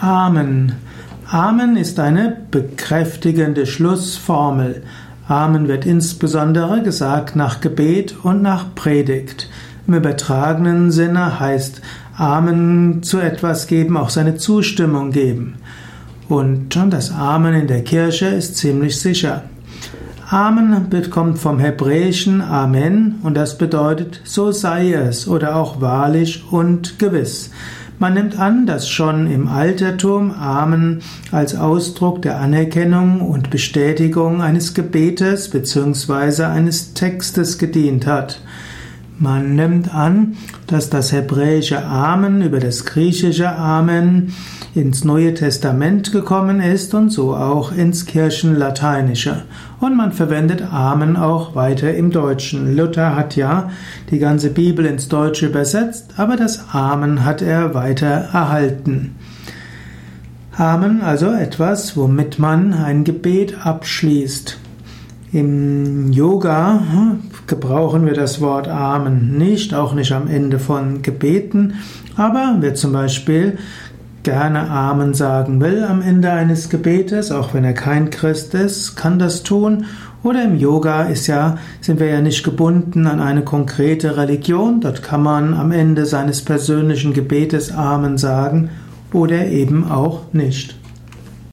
Amen. Amen ist eine bekräftigende Schlussformel. Amen wird insbesondere gesagt nach Gebet und nach Predigt. Im übertragenen Sinne heißt Amen zu etwas geben, auch seine Zustimmung geben. Und schon das Amen in der Kirche ist ziemlich sicher. Amen kommt vom hebräischen Amen und das bedeutet so sei es oder auch wahrlich und gewiss. Man nimmt an, dass schon im Altertum Amen als Ausdruck der Anerkennung und Bestätigung eines Gebetes bzw. eines Textes gedient hat. Man nimmt an, dass das hebräische Amen über das griechische Amen ins Neue Testament gekommen ist und so auch ins Kirchenlateinische. Und man verwendet Amen auch weiter im Deutschen. Luther hat ja die ganze Bibel ins Deutsche übersetzt, aber das Amen hat er weiter erhalten. Amen also etwas, womit man ein Gebet abschließt. Im Yoga hm, gebrauchen wir das Wort Amen nicht, auch nicht am Ende von Gebeten, aber wer zum Beispiel gerne Amen sagen will am Ende eines Gebetes, auch wenn er kein Christ ist, kann das tun. Oder im Yoga ist ja, sind wir ja nicht gebunden an eine konkrete Religion. Dort kann man am Ende seines persönlichen Gebetes Amen sagen oder eben auch nicht.